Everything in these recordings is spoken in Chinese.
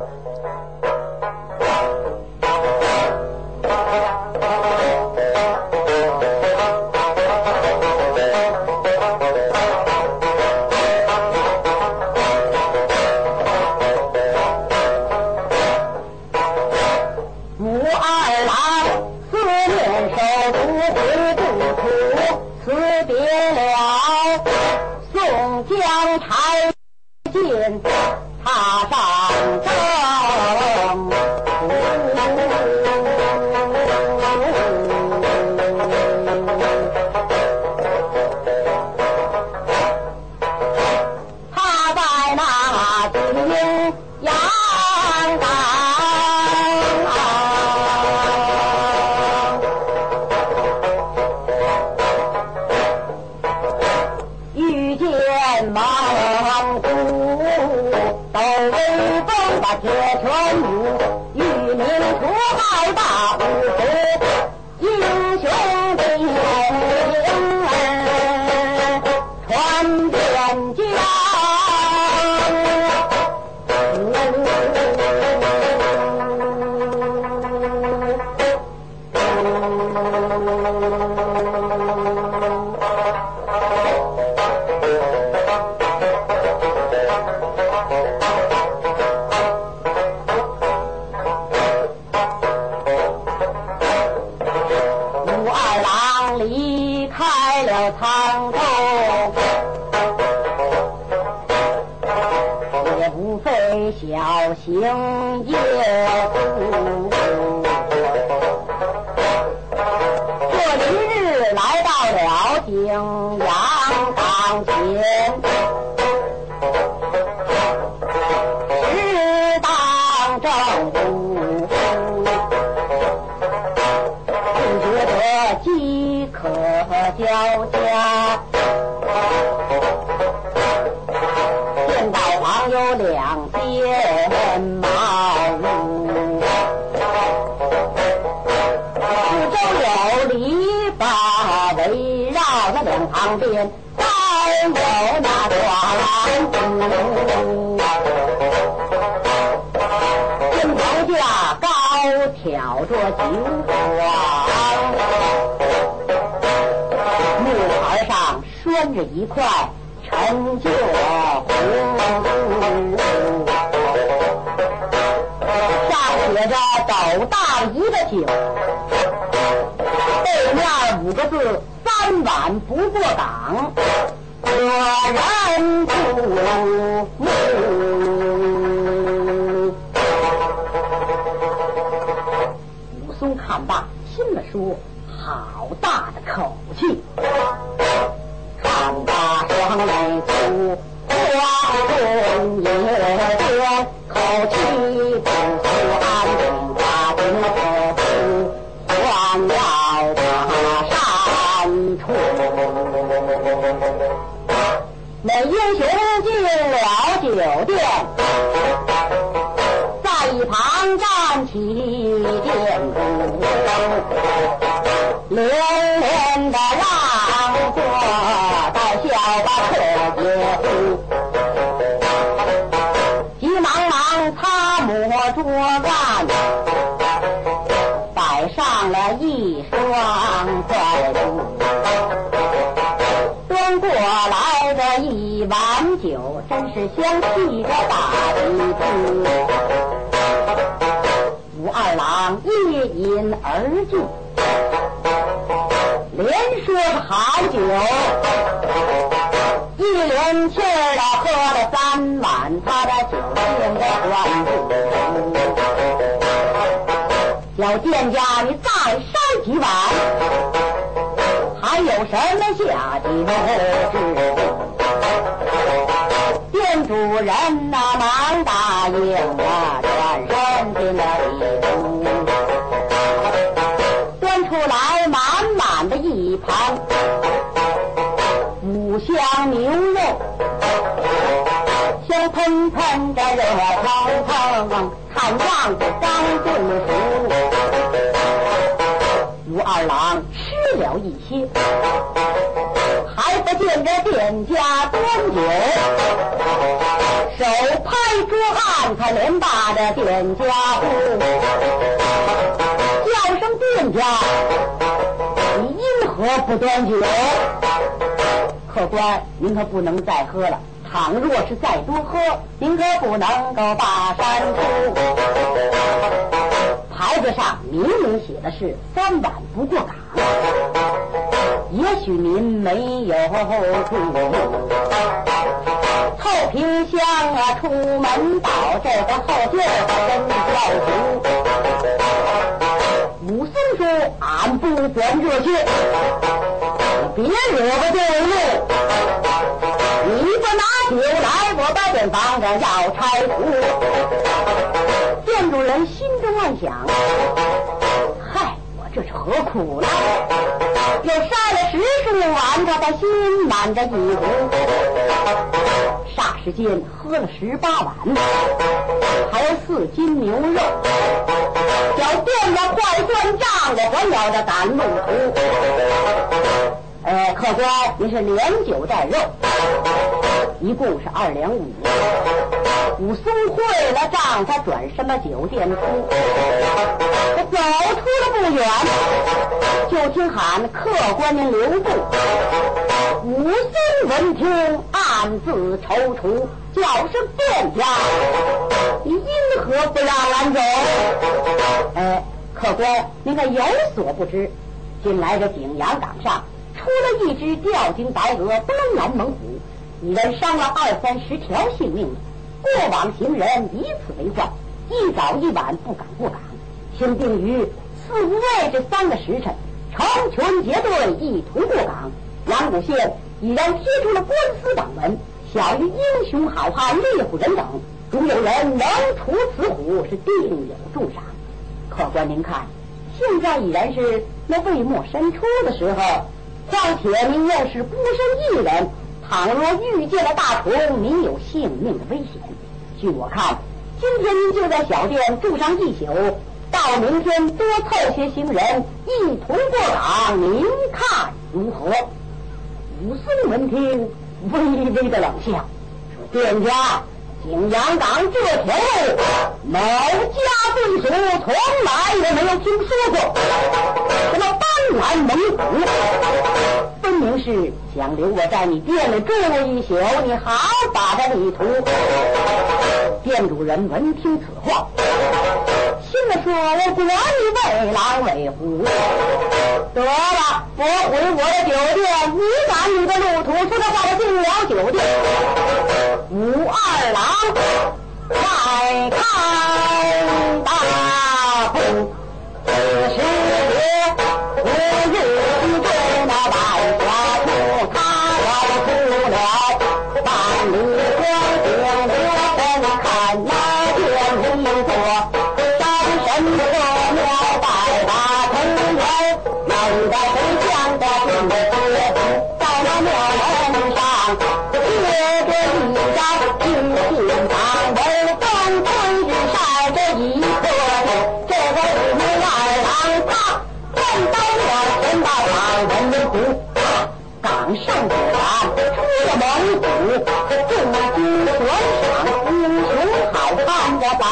武二郎思念手足回不，辞别了宋江柴进，踏上。come. 言当正不觉得饥渴交加。见到王有两高头那双人妇，肩头架高挑着酒筐，木盘上拴着一块陈旧的葫芦，上写着“狗大姨”的酒，背面五个字：三碗不过岗。我人不服武松看罢听了说好大的口气。唱罢双眉珠花容也多口气前进了酒店。满酒真是香气大哩，武二郎一饮而尽，连说好酒，一连气儿的喝了三碗，他的酒。敬的还不叫店家你再烧几碗，还有什么下酒？之？主人呐，忙答应啊，转身进了里屋，端出来满满的一盘五香牛肉，香喷喷的热腾腾，看样子刚炖熟。吴二郎吃了一些。见着店家端酒，手拍桌案，他连把着店家呼，叫声店家，你因何不端酒？客官，您可不能再喝了。倘若是再多喝，您可不能够把山出。牌子上明明写的是三碗不过岗，也许您没有注意。臭皮箱啊，出门倒，这个后劲儿真叫足。武松说：“俺不管这些，别惹个对路。你不拿酒来，我把店房子要拆除。”店主人心中暗想：“，这是何苦呢？又杀了十数碗，他的心满着一壶。霎时间喝了十八碗，还有四斤牛肉。叫店的快算账的，还要着赶路途。呃，客官，您是连酒带肉，一共是二两五。武松会了账，他转什么酒店出？他走出了不远，就听喊客官您留步。武松闻听，暗自踌躇，叫声店家，你因何不让俺走？哎，客官，您可有所不知，近来这景阳冈上出了一只吊睛白额斑斓猛虎，已然伤了二三十条性命了。过往行人以此为患，一早一晚不敢过岗。听定于四五位这三个时辰，成群结队一同过岗。阳谷县已然贴出了官司榜文，小于英雄好汉猎虎人等，如有人能除此虎，是定有重赏。客官您看，现在已然是那未末申初的时候，况且您又是孤身一人。倘若遇见了大虫，您有性命的危险。据我看，今天就在小店住上一宿，到明天多凑些行人一同过岗，您看如何？武松闻听，微微的冷笑，说：“店家，景阳冈这条路，某家贵族从来也没有听说过，什么斑斓猛虎。”分明是想留我在你店里住一宿，你好把他理图。店主人闻听此话，心里说：“我管你为狼为虎，得了，我回我的酒店，你赶你的路途，说他话我进了酒店。武二郎，快看大步，此时我我日中那百花兔，他要出了。万里光景，猛虎，重金悬赏英雄好汉的把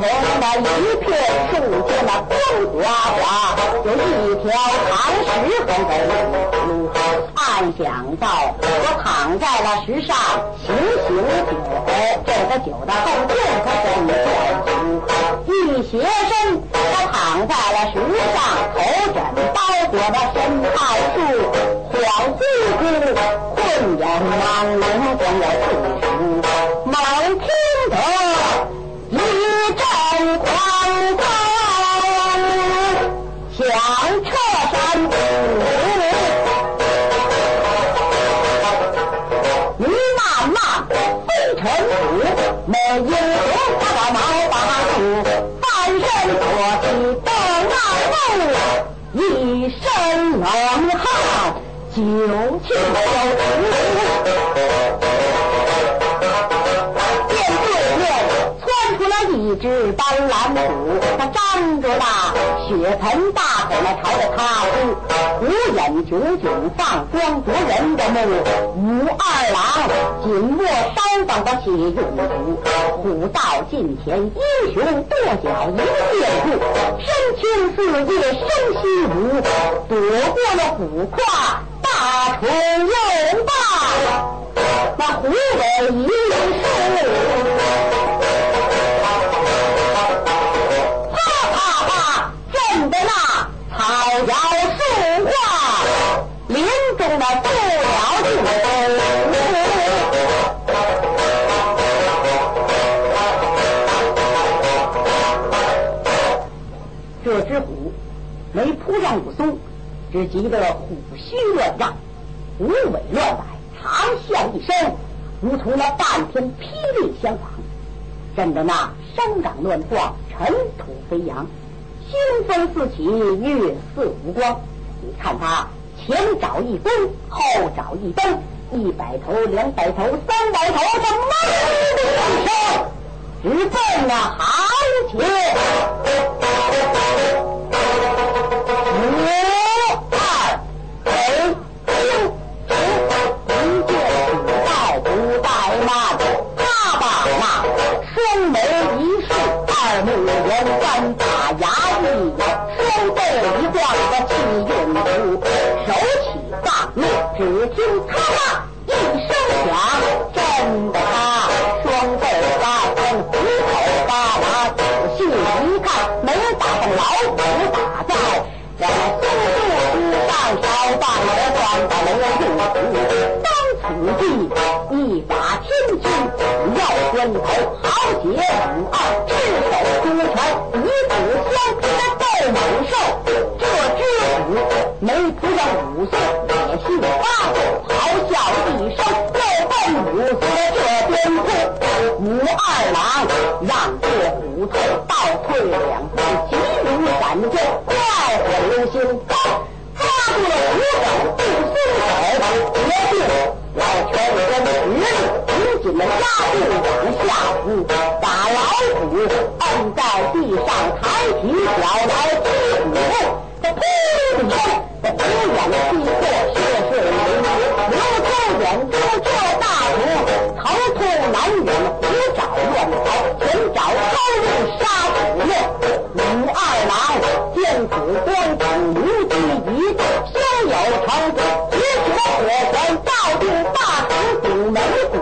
从那一片树间的光滑滑有一条长石横北路暗想到我躺在了石上醒醒酒这个酒的后劲可真叫足一斜身我躺在了石上头枕包裹的参态树恍惚猪困眼朦胧滚了一宿一身冷汗酒气只斑斓虎，他张着那血盆大口来朝着他哭。虎眼炯炯放光夺人的目，武二郎紧握稍放的血用图。虎到近前，英雄跺脚迎剑步，身轻似叶身西武，躲过了虎胯，大锤又大那虎尾一只急得虎须乱让，虎尾乱摆，长啸一声，如同那半天霹雳相仿，震得那山岗乱晃，尘土飞扬，腥风四起，月色无光。你看他。前找一弓，后找一灯，一百头，两百头，三百头，他猛的一声，直奔那行情。武帝一把千金要耀头豪杰五二赤手空拳五指相接斗猛兽这只虎能不上武松不本下户，把老虎摁在地上，抬起脚来踢虎，他扑的一声，他扑眼踢破血水淋漓，刘超远哥这大虎头痛难忍，虎爪乱逃，前爪高入杀虎面，武二郎见此光景，无计一动，胸有成竹，举起火拳，照定大虎顶门骨。